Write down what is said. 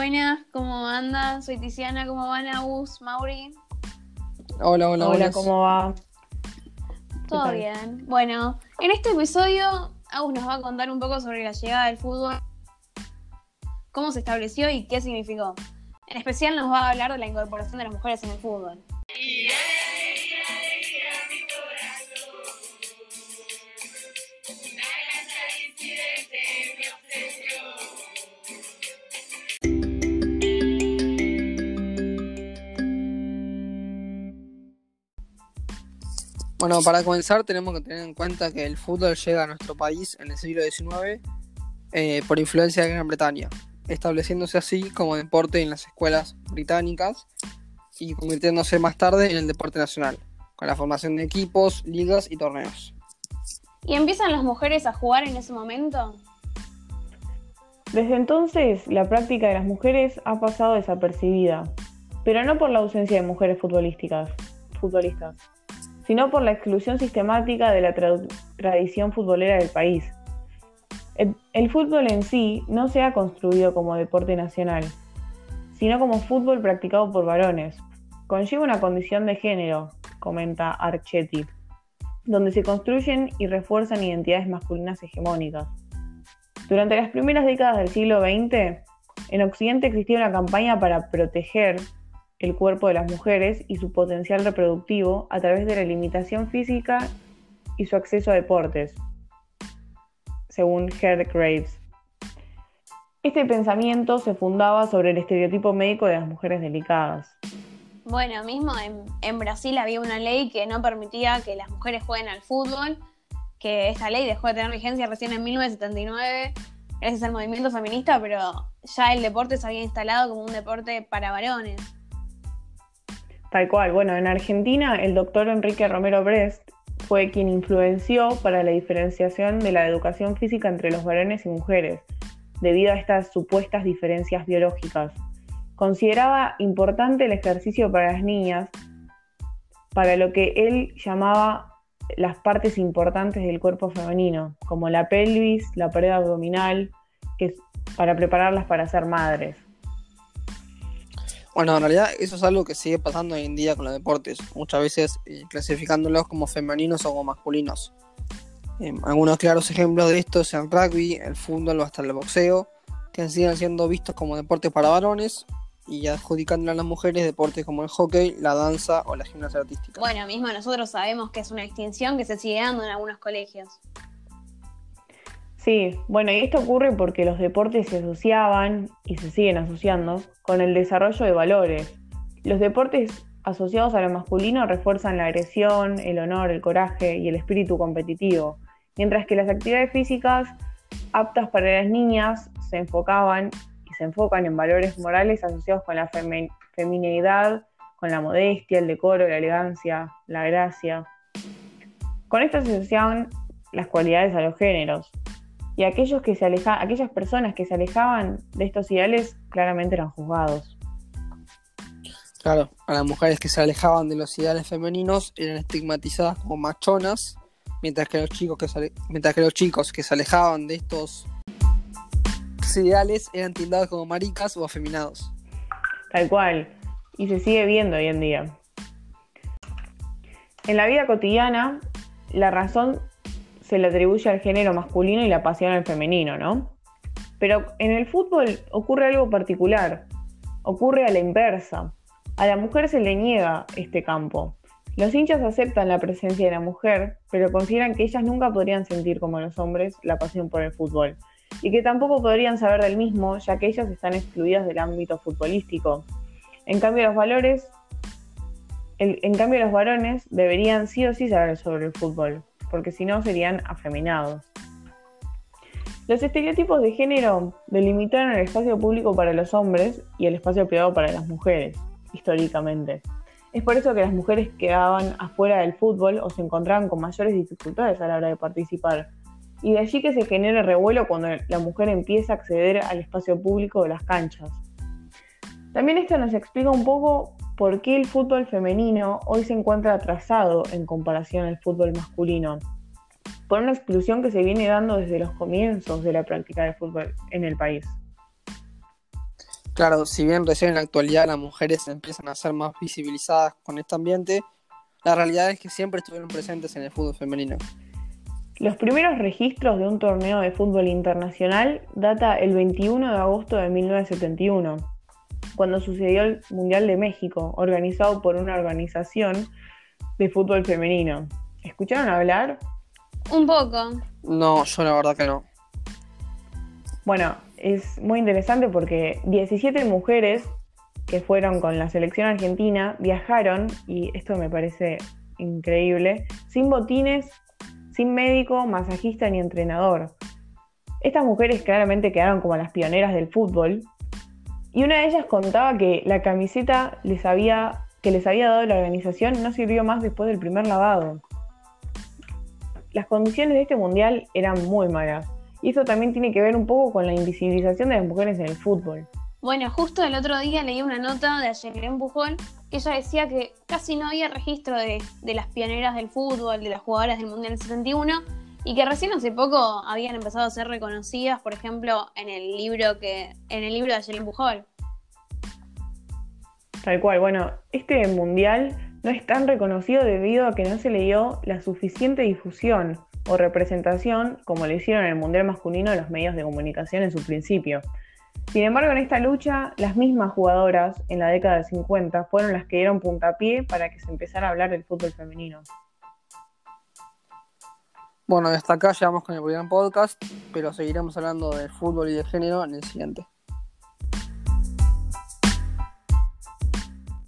Buenas, ¿cómo andan? Soy Tiziana, ¿cómo van Agus, Mauri? Hola, hola, Hola, ¿cómo va? Todo bien. Bueno, en este episodio Agus nos va a contar un poco sobre la llegada del fútbol, cómo se estableció y qué significó. En especial nos va a hablar de la incorporación de las mujeres en el fútbol. Bueno, para comenzar tenemos que tener en cuenta que el fútbol llega a nuestro país en el siglo XIX eh, por influencia de Gran Bretaña, estableciéndose así como deporte en las escuelas británicas y convirtiéndose más tarde en el deporte nacional, con la formación de equipos, ligas y torneos. ¿Y empiezan las mujeres a jugar en ese momento? Desde entonces, la práctica de las mujeres ha pasado desapercibida, pero no por la ausencia de mujeres futbolísticas, futbolistas, sino por la exclusión sistemática de la tra- tradición futbolera del país. El, el fútbol en sí no se ha construido como deporte nacional, sino como fútbol practicado por varones. Conlleva una condición de género, comenta Archetti, donde se construyen y refuerzan identidades masculinas hegemónicas. Durante las primeras décadas del siglo XX, en Occidente existía una campaña para proteger el cuerpo de las mujeres y su potencial reproductivo a través de la limitación física y su acceso a deportes, según Gerd Graves. Este pensamiento se fundaba sobre el estereotipo médico de las mujeres delicadas. Bueno, mismo en, en Brasil había una ley que no permitía que las mujeres jueguen al fútbol, que esta ley dejó de tener vigencia recién en 1979, gracias al movimiento feminista, pero ya el deporte se había instalado como un deporte para varones. Tal cual, bueno, en Argentina el doctor Enrique Romero Brest fue quien influenció para la diferenciación de la educación física entre los varones y mujeres, debido a estas supuestas diferencias biológicas. Consideraba importante el ejercicio para las niñas, para lo que él llamaba las partes importantes del cuerpo femenino, como la pelvis, la pared abdominal, que es para prepararlas para ser madres. Bueno, en realidad eso es algo que sigue pasando hoy en día con los deportes, muchas veces eh, clasificándolos como femeninos o como masculinos. Eh, algunos claros ejemplos de esto es el rugby, el fútbol o hasta el boxeo, que siguen siendo vistos como deportes para varones y adjudicándole a las mujeres deportes como el hockey, la danza o la gimnasia artística. Bueno, mismo nosotros sabemos que es una extinción que se sigue dando en algunos colegios. Sí, bueno, y esto ocurre porque los deportes se asociaban y se siguen asociando con el desarrollo de valores. Los deportes asociados a lo masculino refuerzan la agresión, el honor, el coraje y el espíritu competitivo, mientras que las actividades físicas aptas para las niñas se enfocaban y se enfocan en valores morales asociados con la femi- femineidad, con la modestia, el decoro, la elegancia, la gracia. Con esto se asociaban las cualidades a los géneros, y aquellos que se aleja- aquellas personas que se alejaban de estos ideales claramente eran juzgados. Claro, a las mujeres que se alejaban de los ideales femeninos eran estigmatizadas como machonas, mientras que los chicos que se, mientras que los chicos que se alejaban de estos ideales eran tildados como maricas o afeminados. Tal cual. Y se sigue viendo hoy en día. En la vida cotidiana, la razón se le atribuye al género masculino y la pasión al femenino, ¿no? Pero en el fútbol ocurre algo particular. Ocurre a la inversa. A la mujer se le niega este campo. Los hinchas aceptan la presencia de la mujer, pero consideran que ellas nunca podrían sentir como los hombres la pasión por el fútbol, y que tampoco podrían saber del mismo, ya que ellas están excluidas del ámbito futbolístico. En cambio, los valores, en cambio, los varones deberían sí o sí saber sobre el fútbol, porque si no serían afeminados. Los estereotipos de género delimitaron el espacio público para los hombres y el espacio privado para las mujeres, históricamente. Es por eso que las mujeres quedaban afuera del fútbol o se encontraban con mayores dificultades a la hora de participar. Y de allí que se genere revuelo cuando la mujer empieza a acceder al espacio público de las canchas. También esto nos explica un poco por qué el fútbol femenino hoy se encuentra atrasado en comparación al fútbol masculino. Por una exclusión que se viene dando desde los comienzos de la práctica del fútbol en el país. Claro, si bien recién en la actualidad las mujeres empiezan a ser más visibilizadas con este ambiente, la realidad es que siempre estuvieron presentes en el fútbol femenino. Los primeros registros de un torneo de fútbol internacional data el 21 de agosto de 1971, cuando sucedió el Mundial de México, organizado por una organización de fútbol femenino. ¿Escucharon hablar? Un poco. No, yo la verdad que no. Bueno, es muy interesante porque 17 mujeres que fueron con la selección argentina viajaron, y esto me parece increíble, sin botines sin médico, masajista ni entrenador. Estas mujeres claramente quedaron como las pioneras del fútbol. Y una de ellas contaba que la camiseta les había, que les había dado la organización no sirvió más después del primer lavado. Las condiciones de este mundial eran muy malas. Y eso también tiene que ver un poco con la invisibilización de las mujeres en el fútbol. Bueno, justo el otro día leí una nota de Jacqueline Bujón que ella decía que casi no había registro de, las pioneras del fútbol, de las jugadoras del Mundial 71, y que recién hace poco habían empezado a ser reconocidas, por ejemplo, en el libro que en el libro de Jacqueline Bujón. Tal cual, bueno, este mundial no es tan reconocido debido a que no se le dio la suficiente difusión o representación como le hicieron en el mundial masculino los medios de comunicación en su principio. Sin embargo, en esta lucha, las mismas jugadoras en la década del 50 fueron las que dieron puntapié para que se empezara a hablar del fútbol femenino. Bueno, hasta acá llegamos con el primer podcast, pero seguiremos hablando de fútbol y de género en el siguiente.